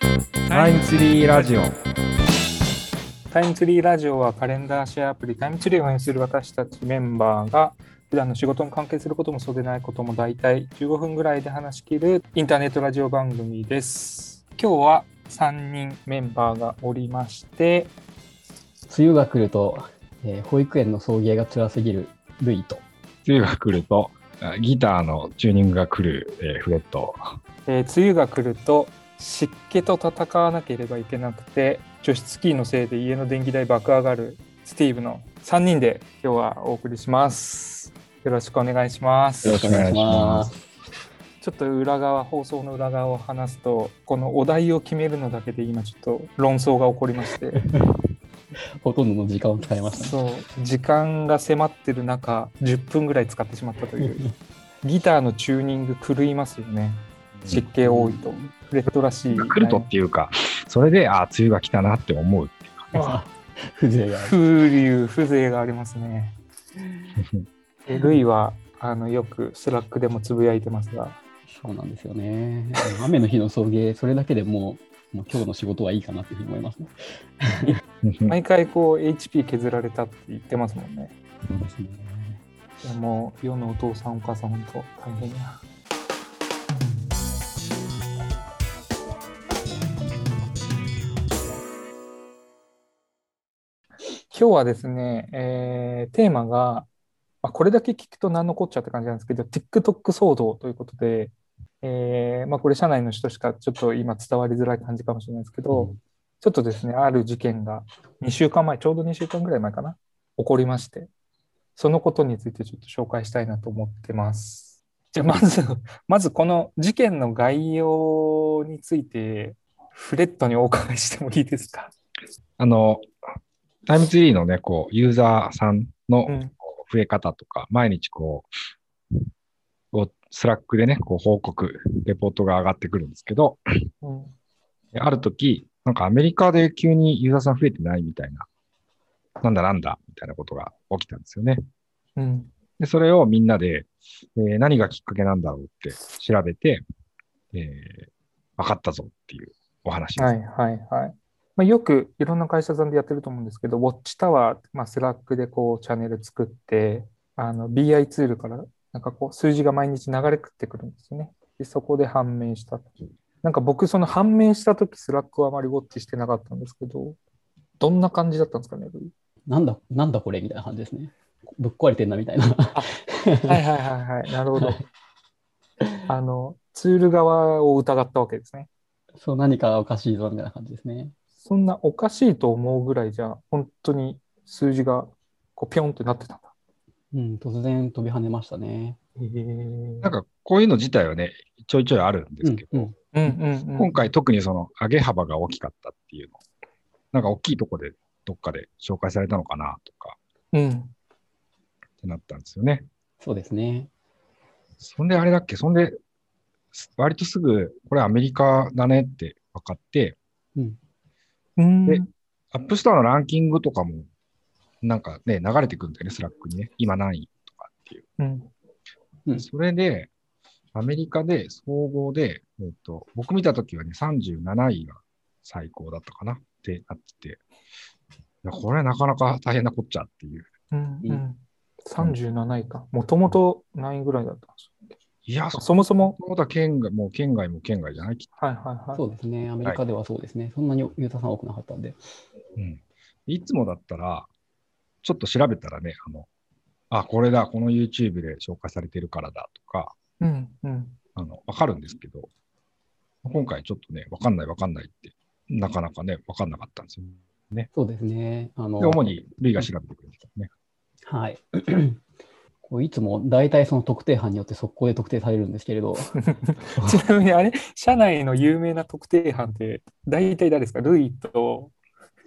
タイムツリーラジオ。タイムツリーラジオはカレンダーシェアアプリタイムツリーを運営する私たちメンバーが普段の仕事に関係することもそうでないことも大体15分ぐらいで話し切るインターネットラジオ番組です。今日は3人メンバーがおりまして、梅雨が来ると、えー保育園の送迎が辛すぎるルイと、梅雨が来ると、あギターのチューニングが来る、えーフレット。えー梅雨が来ると湿気と戦わなければいけなくて除湿機のせいで家の電気代爆上がるスティーブの3人で今日はお送りします。よろしくお願いします。よろしくお願いします。ちょっと裏側、放送の裏側を話すと、このお題を決めるのだけで今ちょっと論争が起こりまして、ほとんどの時間を使いましたね。そう、時間が迫ってる中、10分ぐらい使ってしまったという、ギターのチューニング狂いますよね。湿気多いと。フレットらしい。来るとっていうか、それで、あ、梅雨が来たなって思うっていうかね。あ風情がある。風流、風情がありますね。えルイは、あの、よく Slack でもつぶやいてますが、そうなんですよね。雨の日の送迎、それだけでもう、もう今日の仕事はいいかなっていうふうに思いますね。毎回こう HP 削られたって言ってますもんね。そうですね。でも世のお父さんお母さん本当大変や。今日はですね、えーテーマが、まあ、これだけ聞くと何のこっちゃって感じなんですけど、TikTok 騒動ということで、えーまあ、これ社内の人しかちょっと今伝わりづらい感じかもしれないですけど、うんちょっとですね、ある事件が2週間前、ちょうど2週間ぐらい前かな、起こりまして、そのことについてちょっと紹介したいなと思ってます。じゃあ、まず、まずこの事件の概要について、フレットにお伺いしてもいいですか？あの、 TimeTree のね、こう、ユーザーさんの増え方とか、毎日こう、こう Slack でね、こう報告、レポートが上がってくるんですけど、うんある時、なんかアメリカで急にユーザーさん増えてないみたいな、なんだなんだ、みたいなことが起きたんですよね。うんで、それをみんなで、えー何がきっかけなんだろうって調べて、えー分かったぞっていうお話です。はいはいはい。まあ、よくいろんな会社さんでやってると思うんですけど、ウォッチタワー、まあ、 Slack でこうチャンネル作って、あの BI ツールからなんかこう数字が毎日流れ食ってくるんですよね。で、そこで判明したと。なんか僕、その判明したとき、 Slack はあまりウォッチしてなかったんですけど、どんな感じだったんですかね、なんだ、なんだこれみたいな感じですね。ぶっ壊れてんなみたいな。はいはいはいはい、なるほど。あの、ツール側を疑ったわけですね。そう、何かおかしいぞみたいな感じですね。そんなおかしいと思うぐらいじゃ、本当に数字がこうピョンってなってたんだ。うん、突然飛び跳ねましたね。へえなんかこういうの自体はね、ちょいちょいあるんですけど、うんうんうんうんうん、今回特にその上げ幅が大きかったっていうの、なんか大きいとこでどっかで紹介されたのかなとかうん、ってなったんですよね。そうですね。そんであれだっけ、そんで、す割とすぐ、これアメリカだねって分かって、うん、でApp Store のランキングとかも、なんかね、流れてくるんだよね、 Slack にね。今何位とかっていう。うん、うんそれで、アメリカで総合で、えっと、僕見たときはね、37位が最高だったかなってなってて、いやこれなかなか大変なこっちゃっていう。うん、う。うん37位か。もともと何位ぐらいだったんですいや、かそもそも、そは圏外、もう圏外も圏外じゃない？きっはいはいはい。そうですね。アメリカではそうですね。そんなにユーザーさん多くなかったんで。とうん。いつもだったら、ちょっと調べたらね、あの、あ、これだ、この YouTube で紹介されてるからだとか、うん、うん。あの、わかるんですけど、今回ちょっとね、わかんないわかんないって、なかなかね、わかんなかったんですよ。そうですね。あので、主にルイが調べてくれてたね。はい。いつも大体その特定班によって速攻で特定されるんですけれど、ちなみにあれ、社内の有名な特定班って、大体誰ですか？ルイと、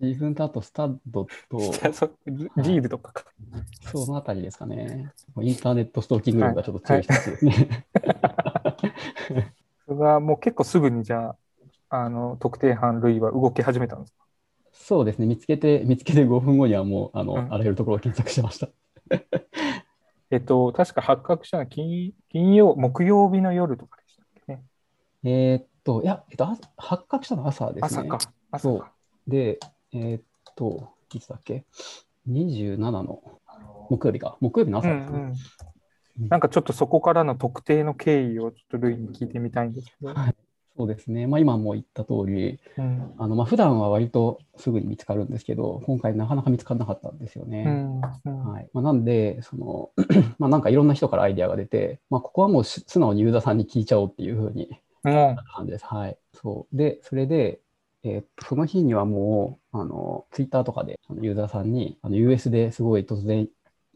自分とあとスタッドと、そリールとかか。そのあたりですかね。インターネットストーキング力がちょっと強い人ですね。それがもう結構すぐにじゃあ、あの、特定班ルイは動き始めたんですか？そうですね。見つけて、見つけて5分後にはもう、あの、うんあらゆるところを検索してました。えっと、確か発覚したのは金金曜、木曜日の夜とかでしたっけね。えーっと、いや、えっと、あ発覚したのは朝ですね。朝か。朝そうか。で、えーっと、いつだっけ ?27 の木曜日か。木曜日のうん朝ですね。うんなんかちょっとそこからの特定の経緯をちょっとルイに聞いてみたいんですけど。はいそうですね。まあ、今も言った通り、うんあのまあ普段は割とすぐに見つかるんですけど、今回なかなか見つからなかったんですよね。うんうんはいまあ、なんで、その まあなんかいろんな人からアイデアが出て、まあ、ここはもうし素直にユーザーさんに聞いちゃおうっていうふうにも感じです。はい。そう。で、それで、えーっとその日にはもう、あの、ツイッターとかであのユーザーさんに、あの US ですごい突然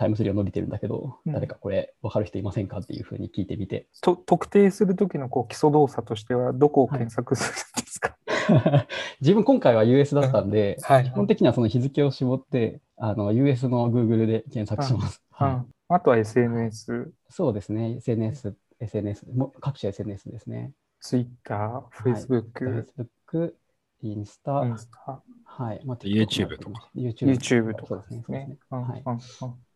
タイムスリーが伸びてるんだけど、うん。誰かこれ分かる人いませんかっていうふうに聞いてみて、うと特定するときのこう基礎動作としてはどこを検索するんですか、自分今回は US だったんで、はい。基本的にはその日付を絞って、あの US の Google で検索します。あとは SNS、そうですね、SNS、SNS、も各種 SNS ですね。Twitter、Facebook、Facebook、インスタ、インスタ、はい。まあ YouTube とか。YouTube, とか。そうですね。そうですね。はい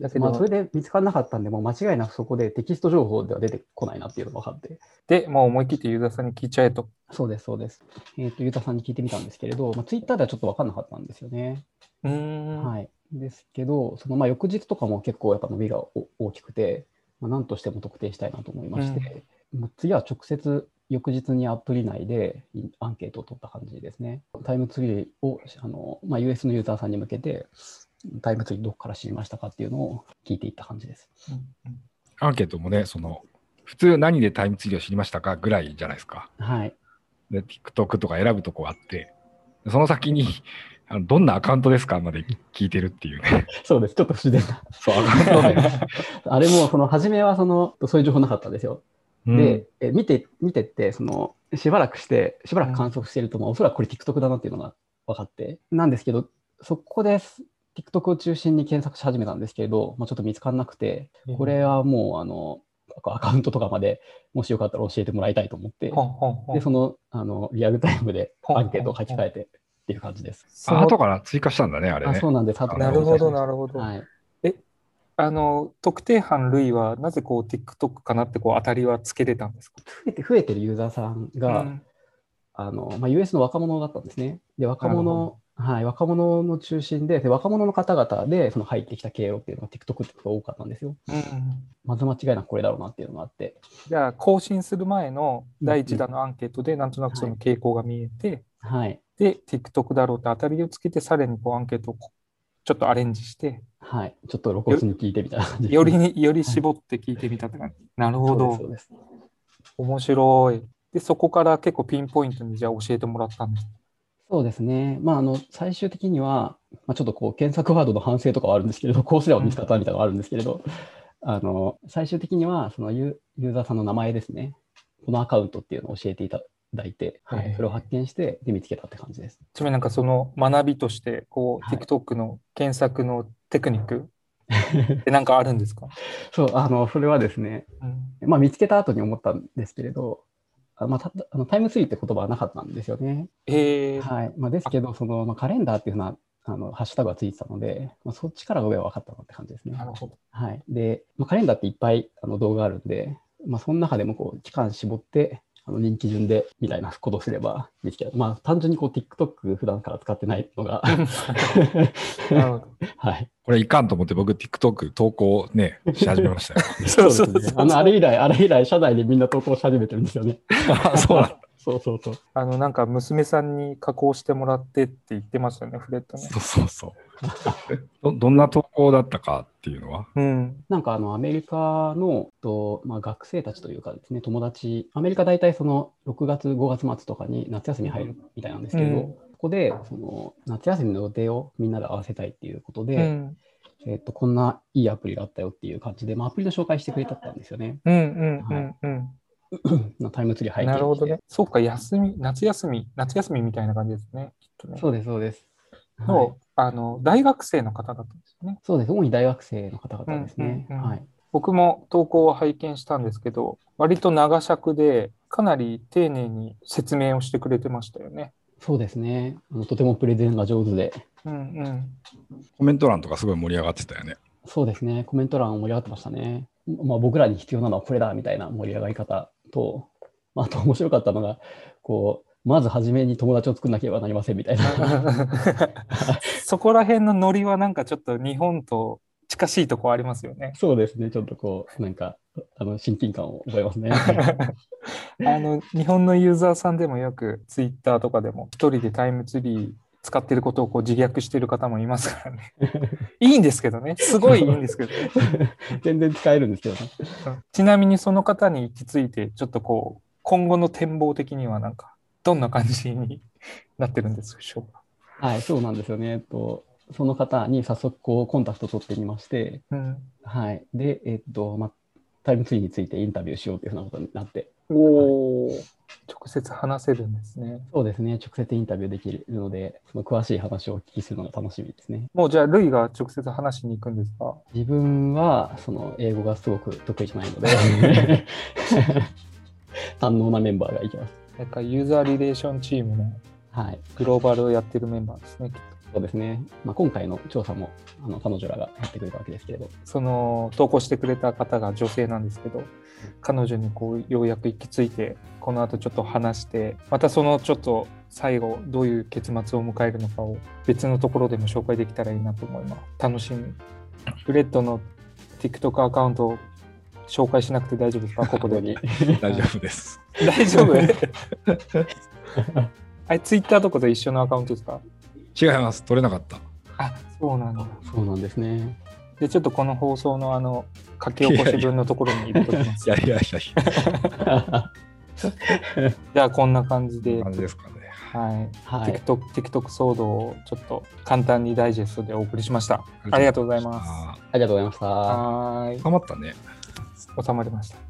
だけどまあ、それで見つからなかったんで、もう間違いなくそこでテキスト情報では出てこないなっていうのが分かって。で、もう思い切ってユーザーさんに聞いちゃえと。そうです、そうです。えっ、と、ゆうたさんに聞いてみたんですけれど、まあ、Twitter ではちょっと分かんなかったんですよね。うーん。はい。ですけど、そのまあ翌日とかも結構やっぱ伸びがお大きくて、まあ、何としても特定したいなと思いまして、もう次は直接翌日にアプリ内でアンケートを取った感じですね。タイムツリーをあの、まあ、US のユーザーさんに向けて、タイムツリーどこから知りましたかっていうのを聞いていった感じです。うんうんアンケートもね、その、普通何でタイムツリーを知りましたかぐらいじゃないですか。はい。で、TikTok とか選ぶとこあって、その先に、あのどんなアカウントですかまで聞いてるっていうね。そうです。ちょっと不自然な。そう、アカウントね。あれも、その、初めはその、そういう情報なかったんですよ。うんで、え見て、見てって、その、しばらくして、しばらく観測してると、まあ、おそらくこれ TikTok だなっていうのが分かって、なんですけど、そこで TikTok を中心に検索し始めたんですけれど、まあ、ちょっと見つからなくて、これはもう、あの、アカウントとかまで、もしよかったら教えてもらいたいと思って、で、その、あの、リアルタイムでアンケートを書き換えてっていう感じです。あその後から追加したんだね、あれあ、ねそ。うなんです。後でなるほど、追加しましなるほど。たはい。あの、特定班類はなぜこう TikTok かなってこう当たりはつけれたんですか？増えて、増えてるユーザーさんが、うんあの、まあ、US の若者だったんですね。で、若なるほ者、はい、若者の中心で、で若者の方々でその入ってきた経路っていうのが TikTok ってことが多かったんですよ。うんまず間違いなくこれだろうなっていうのがあって。じゃあ、更新する前の第一弾のアンケートで、なんとなくその傾向が見えて、はい。で、TikTok だろうって当たりをつけて、さらにこうアンケートをちょっとアレンジして、はい。ちょっと露骨に聞いてみたいな感じよりに、より絞って聞いてみたって感じ。なるほどそうです。面白い。で、そこから結構ピンポイントにじゃあ教えてもらったんです。そうですね。まあ、あの、最終的には、まあ、ちょっとこう、検索ワードの反省とかはあるんですけれど、こうすれば見つかったみたいなのがあるんですけれど、あの、最終的には、そのユユーザーさんの名前ですね。このアカウントっていうのを教えていただいて、はいそれを発見して、で、見つけたって感じです。ちなみになんかその学びとして、こう、はい TikTok の検索のテクニックって なんかあるんですか、そう、あの、それはですね、うんまあ、見つけた後に思ったんですけれど、あまあ、たあのタイムツリーって言葉はなかったんですよね。えー、はいまあ、ですけど、そのまあ、カレンダーっていうふうなあのハッシュタグがついてたので、まあ、そっちから上は分かったなって感じですねな。るほど。はい、で、まあ、カレンダーっていっぱいあの動画あるんで、まあ、その中でもこう期間絞って、あの人気順でみたいなことをすれば見つける。まあ、単純にこう TikTok 普段から使ってないのが。はい。これいかんと思って僕 TikTok 投稿ね、し始めましたよ。そ うそうですね。あの、あれ以来、あれ以来、社内でみんな投稿し始めてるんですよね。あそうなんだ。そうそうそう。あの、なんか娘さんに加工してもらってって言ってましたよね、フレットね。そうそうそう。どどんな投稿だったかっていうのは？うん。なんかあのアメリカのと、まあ、学生たちというかですね、友達、アメリカ大体その6月、5月末とかに夏休み入るみたいなんですけど、うんここでその夏休みの予定をみんなで合わせたいっていうことで、うん。えっとこんないいアプリがあったよっていう感じで、まあ、アプリの紹介してくれたんですよね。うんうんうんうん。タイムツリー背景にしてなるほどね。そうか、休み、夏休み、夏休みみたいな感じですね。きっとね。そうです、そうです。はいの、あの、大学生の方だったんですよね。そうです。主に大学生の方々ですね。うんうんうんはい。僕も投稿を拝見したんですけど、割と長尺で、かなり丁寧に説明をしてくれてましたよね。そうですね。あのとてもプレゼンが上手で、うんうん。コメント欄とかすごい盛り上がってたよね。そうですね。コメント欄盛り上がってましたね。まあ、僕らに必要なのはこれだみたいな盛り上がり方と、まあ、あと面白かったのが、こう、まず初めに友達を作んなければなりませんみたいな。そこら辺のノリはなんかちょっと日本と近しいとこありますよね。そうですね、ちょっとこう、なんか、あの親近感を覚えますね。あの日本のユーザーさんでもよくツイッターとかでも一人でタイムツリー使ってることをこう自虐してる方もいますからね。いいんですけどね。すごいいいんですけど、ね、全然使えるんですけどね。ちなみにその方に行き着いて、ちょっとこう、今後の展望的にはなんか、どんな感じになってるんでしょうか？はい、そうなんですよね。えっと、その方に早速こうコンタクト取ってみまして、うん、はい。で、えっと、まあ、タイムツリーについてインタビューしようというふうなことになって、おお、直接話せるんですね。そうですね、直接インタビューできるので、その詳しい話をお聞きするのが楽しみですね。もうじゃあ、ルイが直接話しに行くんですか？自分は、その、英語がすごく得意じゃないので、堪能なメンバーがいきます。なんかユーザーリレーションチームのはい。グローバルをやってるメンバーですね、きっと。そうですね。まあ、今回の調査も、あの、彼女らがやってくれたわけですけれど、その投稿してくれた方が女性なんですけど、彼女にこうようやく行き着いて、この後ちょっと話して、またそのちょっと最後、どういう結末を迎えるのかを別のところでも紹介できたらいいなと思います。楽しみ。フレッドの TikTok アカウントを紹介しなくて大丈夫ですか？ここで。大丈夫です。大丈夫？あれ、Twitter とかと一緒のアカウントですか？違います。取れなかった。あ、そうなんだ。そうなんですね。で、ちょっとこの放送のあの、書き起こし分のところに入れときます。いやいやいやい じゃあ、こんな感じでや、、感じですかね。はい。はい。TikTok, TikTok 騒動をちょっと簡単にダイジェストでお送りしました。ありがとうございます。あありがとうございました。はーいー。。たまったね。収まりました。